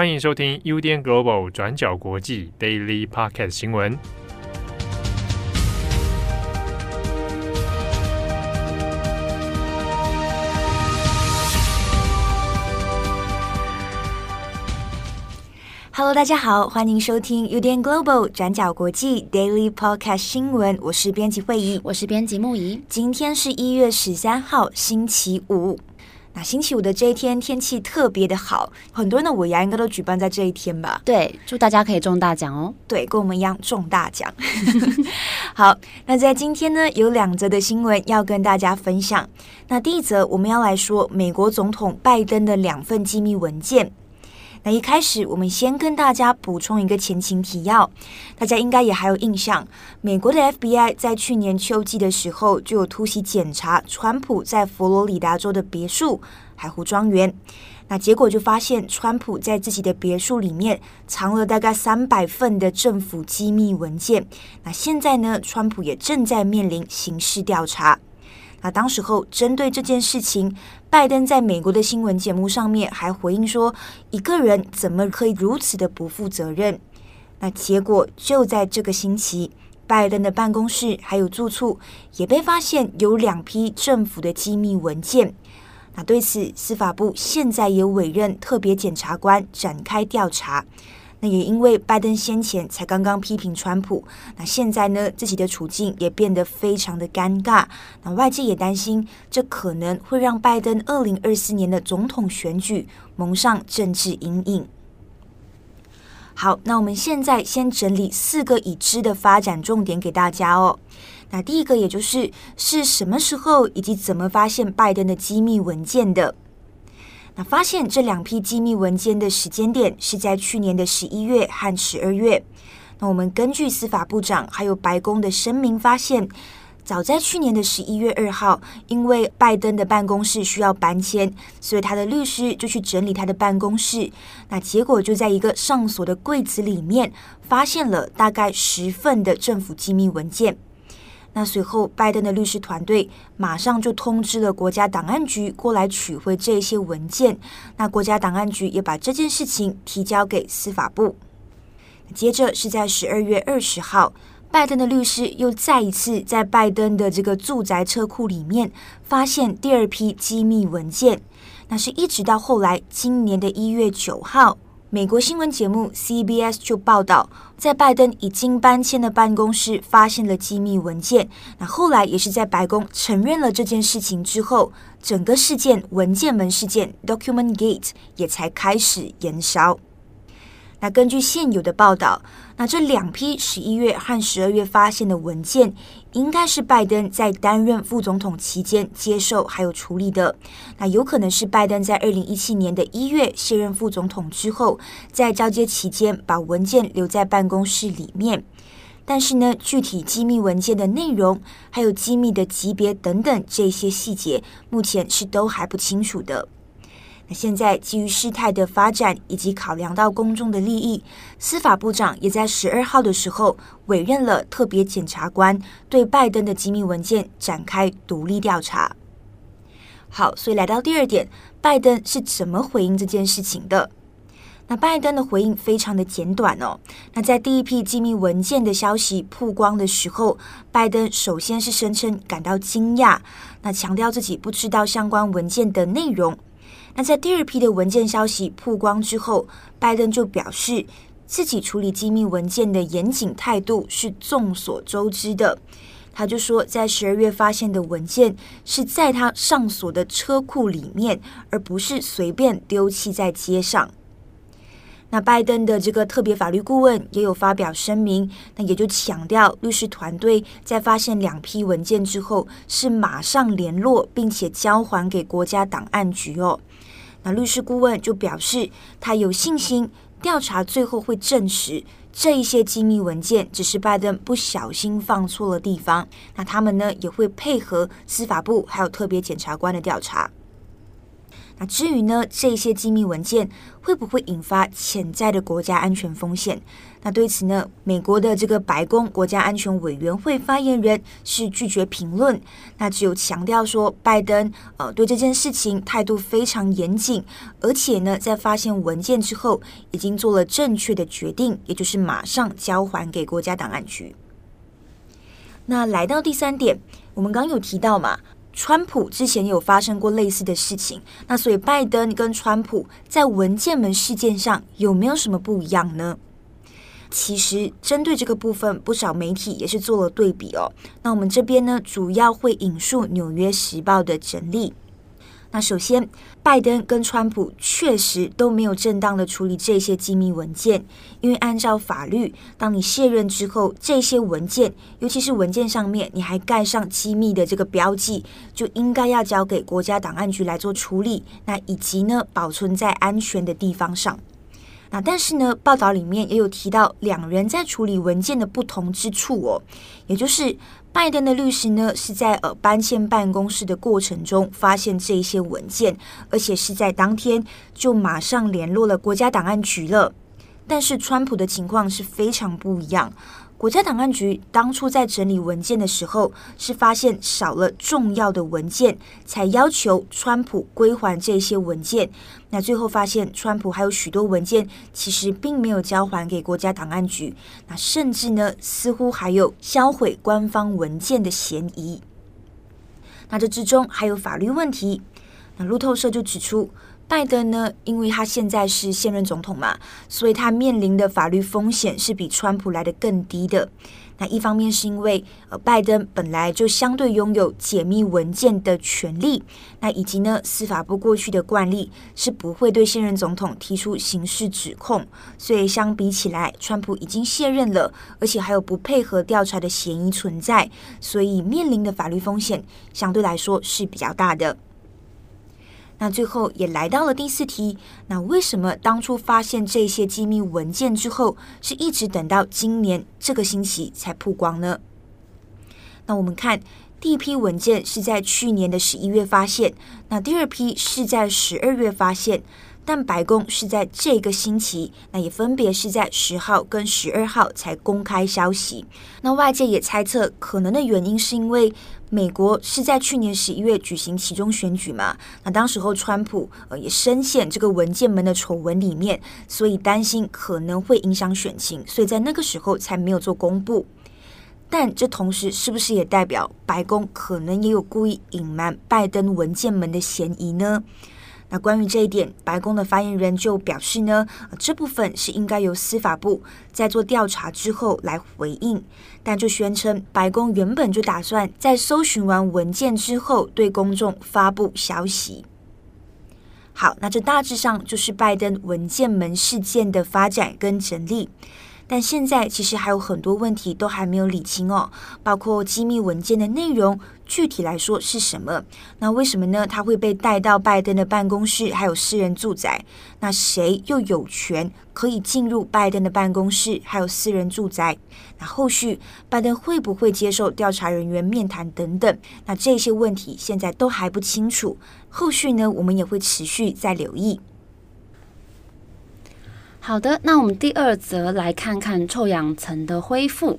欢迎收听 UDN Global 转角国际 Daily Podcast 新闻。Hello，大家好，欢迎收听 UDN Global 转角国际 Daily Podcast 新闻。我是编辑会议，我是编辑木仪。今天是一月十三号，星期五。那星期五的这一天天气特别的好，很多人的尾牙应该都举办在这一天吧？对，祝大家可以中大奖哦！对，跟我们一样中大奖。好，那在今天呢，有两则的新闻要跟大家分享。那第一则，我们要来说美国总统拜登的两份机密文件。那一开始，我们先跟大家补充一个前情提要，大家应该也还有印象，美国的 FBI 在去年秋季的时候就有突袭检查川普在佛罗里达州的别墅海湖庄园，那结果就发现川普在自己的别墅里面藏了大概三百份的政府机密文件，那现在呢，川普也正在面临刑事调查。那当时候，针对这件事情，拜登在美国的新闻节目上面还回应说：“一个人怎么可以如此的不负责任？”那结果就在这个星期，拜登的办公室还有住处也被发现有两批政府的机密文件。那对此，司法部现在也委任特别检察官展开调查。那也因为拜登先前才刚刚批评川普，那现在呢，自己的处境也变得非常的尴尬。那外界也担心，这可能会让拜登二零二四年的总统选举蒙上政治阴影。好，那我们现在先整理四个已知的发展重点给大家哦。那第一个，也就是是什么时候以及怎么发现拜登的机密文件的？发现这两批机密文件的时间点是在去年的十一月和十二月。那我们根据司法部长还有白宫的声明发现，早在去年的十一月二号，因为拜登的办公室需要搬迁，所以他的律师就去整理他的办公室。那结果就在一个上锁的柜子里面，发现了大概十份的政府机密文件。那随后，拜登的律师团队马上就通知了国家档案局过来取回这些文件。那国家档案局也把这件事情提交给司法部。接着是在十二月二十号，拜登的律师又再一次在拜登的这个住宅车库里面发现第二批机密文件。那是一直到后来今年的一月九号。美国新闻节目 CBS 就报道，在拜登已经搬迁的办公室发现了机密文件。那后来也是在白宫承认了这件事情之后，整个事件文件门事件 Document Gate 也才开始延烧。那根据现有的报道，那这两批十一月和十二月发现的文件，应该是拜登在担任副总统期间接受还有处理的。那有可能是拜登在二零一七年的一月卸任副总统之后，在交接期间把文件留在办公室里面。但是呢，具体机密文件的内容，还有机密的级别等等这些细节，目前是都还不清楚的。现在基于事态的发展以及考量到公众的利益，司法部长也在十二号的时候委任了特别检察官，对拜登的机密文件展开独立调查。好，所以来到第二点，拜登是怎么回应这件事情的？那拜登的回应非常的简短哦。那在第一批机密文件的消息曝光的时候，拜登首先是声称感到惊讶，那强调自己不知道相关文件的内容。那在第二批的文件消息曝光之后，拜登就表示自己处理机密文件的严谨态度是众所周知的。他就说，在十二月发现的文件是在他上锁的车库里面，而不是随便丢弃在街上。那拜登的这个特别法律顾问也有发表声明，那也就强调律师团队在发现两批文件之后，是马上联络并且交还给国家档案局哦。那律师顾问就表示，他有信心调查最后会证实这一些机密文件只是拜登不小心放错了地方。那他们呢也会配合司法部还有特别检察官的调查。那至于呢，这些机密文件会不会引发潜在的国家安全风险？那对此呢，美国的这个白宫国家安全委员会发言人是拒绝评论。那只有强调说，拜登呃对这件事情态度非常严谨，而且呢，在发现文件之后，已经做了正确的决定，也就是马上交还给国家档案局。那来到第三点，我们刚有提到嘛。川普之前有发生过类似的事情，那所以拜登跟川普在文件门事件上有没有什么不一样呢？其实针对这个部分，不少媒体也是做了对比哦。那我们这边呢，主要会引述《纽约时报》的整理。那首先，拜登跟川普确实都没有正当的处理这些机密文件，因为按照法律，当你卸任之后，这些文件，尤其是文件上面你还盖上机密的这个标记，就应该要交给国家档案局来做处理，那以及呢，保存在安全的地方上。那但是呢，报道里面也有提到两人在处理文件的不同之处哦，也就是拜登的律师呢是在呃搬迁办公室的过程中发现这些文件，而且是在当天就马上联络了国家档案局了。但是川普的情况是非常不一样。国家档案局当初在整理文件的时候，是发现少了重要的文件，才要求川普归还这些文件。那最后发现，川普还有许多文件其实并没有交还给国家档案局，那甚至呢，似乎还有销毁官方文件的嫌疑。那这之中还有法律问题。那路透社就指出。拜登呢，因为他现在是现任总统嘛，所以他面临的法律风险是比川普来得更低的。那一方面是因为，呃，拜登本来就相对拥有解密文件的权利，那以及呢，司法部过去的惯例是不会对现任总统提出刑事指控，所以相比起来，川普已经卸任了，而且还有不配合调查的嫌疑存在，所以面临的法律风险相对来说是比较大的。那最后也来到了第四题，那为什么当初发现这些机密文件之后，是一直等到今年这个星期才曝光呢？那我们看第一批文件是在去年的十一月发现，那第二批是在十二月发现。但白宫是在这个星期，那也分别是在十号跟十二号才公开消息。那外界也猜测，可能的原因是因为美国是在去年十一月举行其中选举嘛，那当时候川普呃也深陷这个文件门的丑闻里面，所以担心可能会影响选情，所以在那个时候才没有做公布。但这同时是不是也代表白宫可能也有故意隐瞒拜登文件门的嫌疑呢？那关于这一点，白宫的发言人就表示呢，这部分是应该由司法部在做调查之后来回应，但就宣称白宫原本就打算在搜寻完文件之后对公众发布消息。好，那这大致上就是拜登文件门事件的发展跟整理。但现在其实还有很多问题都还没有理清哦，包括机密文件的内容具体来说是什么？那为什么呢？它会被带到拜登的办公室还有私人住宅？那谁又有权可以进入拜登的办公室还有私人住宅？那后续拜登会不会接受调查人员面谈等等？那这些问题现在都还不清楚。后续呢，我们也会持续再留意。好的，那我们第二则来看看臭氧层的恢复。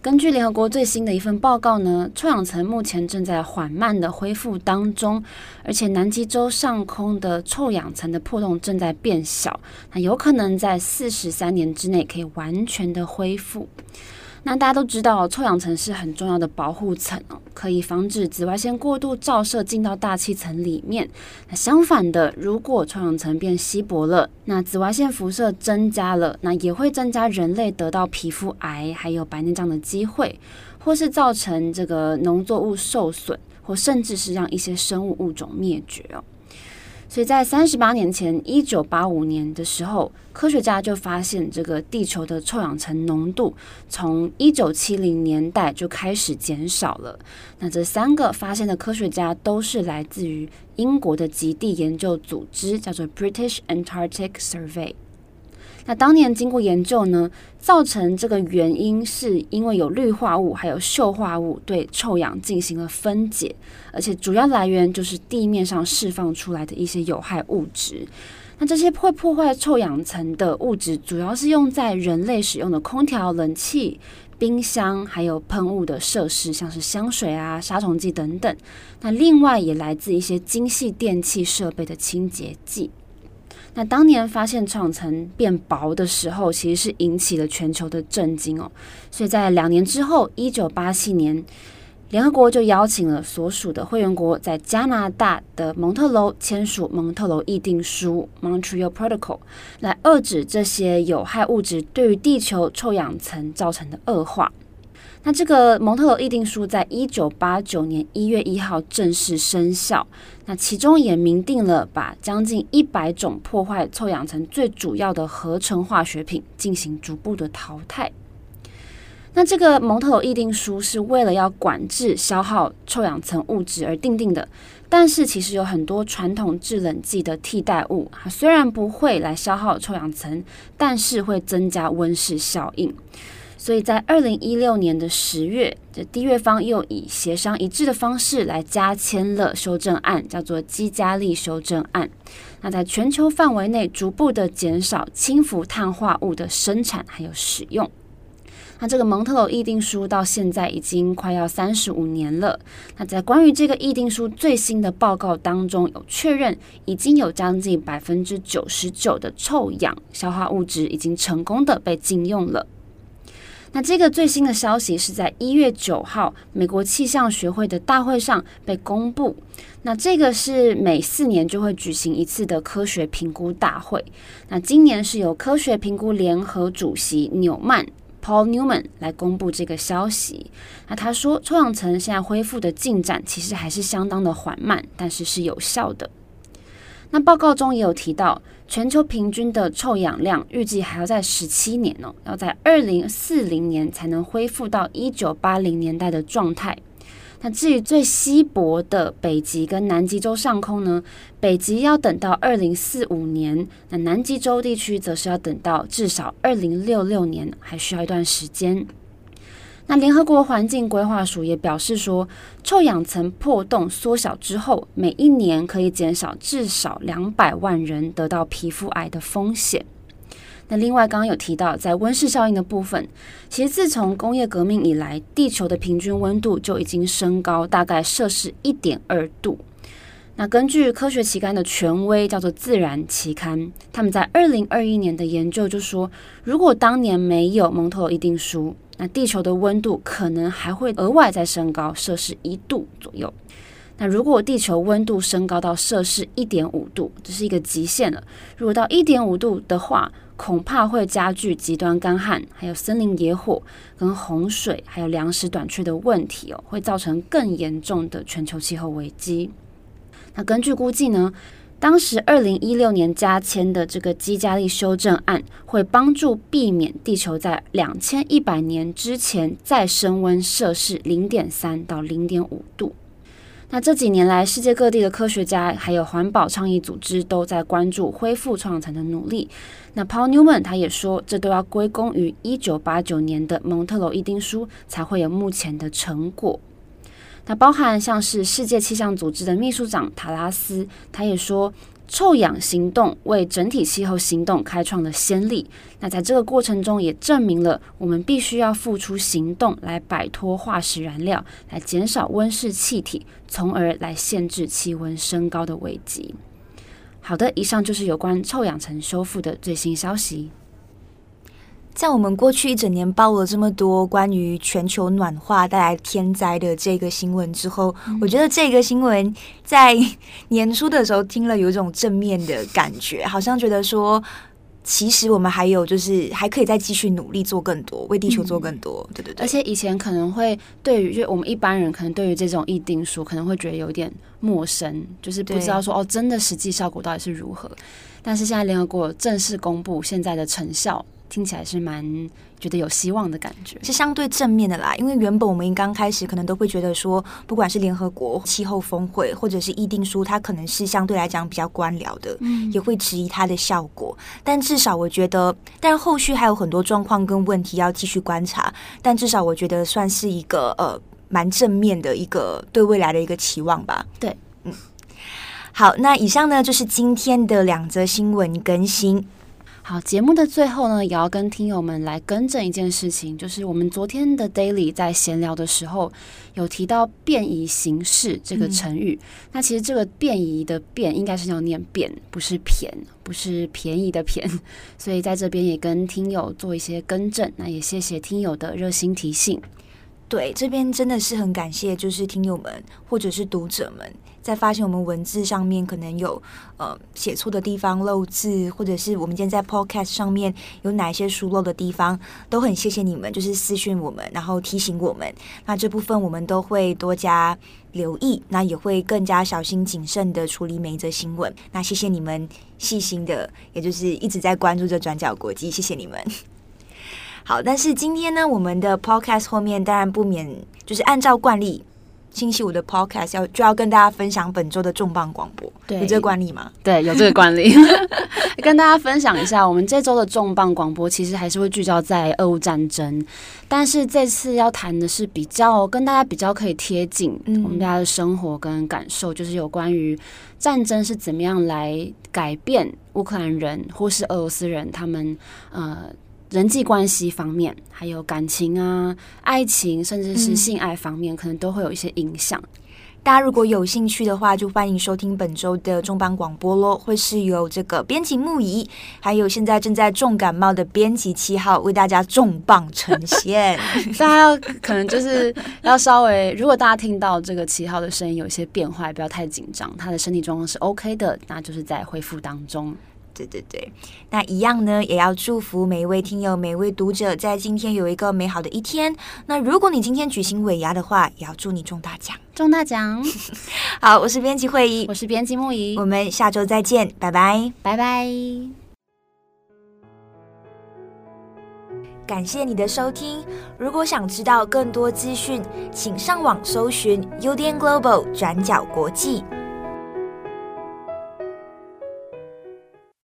根据联合国最新的一份报告呢，臭氧层目前正在缓慢的恢复当中，而且南极洲上空的臭氧层的破洞正在变小，那有可能在四十三年之内可以完全的恢复。那大家都知道，臭氧层是很重要的保护层哦，可以防止紫外线过度照射进到大气层里面。那相反的，如果臭氧层变稀薄了，那紫外线辐射增加了，那也会增加人类得到皮肤癌还有白内障的机会，或是造成这个农作物受损，或甚至是让一些生物物种灭绝哦。所以在三十八年前，一九八五年的时候，科学家就发现这个地球的臭氧层浓度从一九七零年代就开始减少了。那这三个发现的科学家都是来自于英国的极地研究组织，叫做 British Antarctic Survey。那当年经过研究呢，造成这个原因是因为有氯化物还有溴化物对臭氧进行了分解，而且主要来源就是地面上释放出来的一些有害物质。那这些会破坏臭氧层的物质，主要是用在人类使用的空调、冷气、冰箱，还有喷雾的设施，像是香水啊、杀虫剂等等。那另外也来自一些精细电器设备的清洁剂。那当年发现臭氧层变薄的时候，其实是引起了全球的震惊哦。所以在两年之后，一九八七年，联合国就邀请了所属的会员国在加拿大的蒙特娄签署蒙特娄议定书 （Montreal Protocol） 来遏制这些有害物质对于地球臭氧层造成的恶化。那这个蒙特尔议定书在一九八九年一月一号正式生效。那其中也明定了把将近一百种破坏臭氧层最主要的合成化学品进行逐步的淘汰。那这个蒙特尔议定书是为了要管制消耗臭氧层物质而订定的。但是其实有很多传统制冷剂的替代物，它虽然不会来消耗臭氧层，但是会增加温室效应。所以在二零一六年的十月，这缔约方又以协商一致的方式来加签了修正案，叫做基加利修正案。那在全球范围内逐步的减少氢氟碳化物的生产还有使用。那这个蒙特娄议定书到现在已经快要三十五年了。那在关于这个议定书最新的报告当中，有确认已经有将近百分之九十九的臭氧消化物质已经成功的被禁用了。那这个最新的消息是在一月九号美国气象学会的大会上被公布。那这个是每四年就会举行一次的科学评估大会。那今年是由科学评估联合主席纽曼 （Paul Newman） 来公布这个消息。那他说，臭氧层现在恢复的进展其实还是相当的缓慢，但是是有效的。那报告中也有提到，全球平均的臭氧量预计还要在十七年哦，要在二零四零年才能恢复到一九八零年代的状态。那至于最稀薄的北极跟南极洲上空呢？北极要等到二零四五年，那南极洲地区则是要等到至少二零六六年，还需要一段时间。那联合国环境规划署也表示说，臭氧层破洞缩小之后，每一年可以减少至少两百万人得到皮肤癌的风险。那另外，刚刚有提到，在温室效应的部分，其实自从工业革命以来，地球的平均温度就已经升高大概摄氏一点二度。那根据科学期刊的权威叫做《自然》期刊，他们在二零二一年的研究就说，如果当年没有蒙特娄议定书，那地球的温度可能还会额外再升高摄氏一度左右。那如果地球温度升高到摄氏一点五度，这是一个极限了。如果到一点五度的话，恐怕会加剧极端干旱，还有森林野火、跟洪水，还有粮食短缺的问题哦，会造成更严重的全球气候危机。那根据估计呢，当时二零一六年加签的这个基加利修正案，会帮助避免地球在两千一百年之前再升温摄氏零点三到零点五度。那这几年来，世界各地的科学家还有环保倡议组织都在关注恢复臭氧层的努力。那 Paul Newman 他也说，这都要归功于一九八九年的蒙特罗议定书，才会有目前的成果。那包含像是世界气象组织的秘书长塔拉斯，他也说，臭氧行动为整体气候行动开创了先例。那在这个过程中，也证明了我们必须要付出行动来摆脱化石燃料，来减少温室气体，从而来限制气温升高的危机。好的，以上就是有关臭氧层修复的最新消息。在我们过去一整年报了这么多关于全球暖化带来天灾的这个新闻之后，嗯，我觉得这个新闻在年初的时候听了有一种正面的感觉，好像觉得说，其实我们还有就是还可以再继续努力做更多，为地球做更多。嗯、对对对。而且以前可能会对于就我们一般人可能对于这种议定书可能会觉得有点陌生，就是不知道说哦，真的实际效果到底是如何。但是现在联合国正式公布现在的成效。听起来是蛮觉得有希望的感觉，是相对正面的啦。因为原本我们刚开始可能都会觉得说，不管是联合国气候峰会或者是议定书，它可能是相对来讲比较官僚的，嗯，也会质疑它的效果。但至少我觉得，但后续还有很多状况跟问题要继续观察。但至少我觉得算是一个呃蛮正面的一个对未来的一个期望吧。对。嗯好，那以上呢就是今天的两则新闻更新。好，节目的最后呢，也要跟听友们来更正一件事情，就是我们昨天的 Daily 在闲聊的时候有提到“变移形式”这个成语。嗯、那其实这个“变移”的“变”应该是要念“变”，不是“便”，不是便宜的“便”。所以在这边也跟听友做一些更正。那也谢谢听友的热心提醒。对，这边真的是很感谢，就是听友们或者是读者们。在发现我们文字上面可能有呃写错的地方、漏字，或者是我们今天在 Podcast 上面有哪一些疏漏的地方，都很谢谢你们，就是私讯我们，然后提醒我们。那这部分我们都会多加留意，那也会更加小心谨慎的处理每一则新闻。那谢谢你们细心的，也就是一直在关注着转角国际，谢谢你们。好，但是今天呢，我们的 Podcast 后面当然不免就是按照惯例。星期五的 podcast 要就要跟大家分享本周的重磅广播，对，有这个惯例吗？对，有这个惯例。跟大家分享一下，我们这周的重磅广播其实还是会聚焦在俄乌战争，但是这次要谈的是比较跟大家比较可以贴近我们大家的生活跟感受，嗯、就是有关于战争是怎么样来改变乌克兰人或是俄罗斯人他们呃。人际关系方面，还有感情啊、爱情，甚至是性爱方面，嗯、可能都会有一些影响。大家如果有兴趣的话，就欢迎收听本周的重磅广播喽。会是由这个编辑木仪，还有现在正在重感冒的编辑七号为大家重磅呈现。大家要可能就是要稍微，如果大家听到这个七号的声音有一些变化，不要太紧张，他的身体状况是 OK 的，那就是在恢复当中。对对对，那一样呢，也要祝福每一位听友、每一位读者，在今天有一个美好的一天。那如果你今天举行尾牙的话，也要祝你中大奖，中大奖。好，我是编辑慧仪，我是编辑木仪，我们下周再见，拜拜，拜拜。感谢你的收听，如果想知道更多资讯，请上网搜寻 UDN Global 转角国际。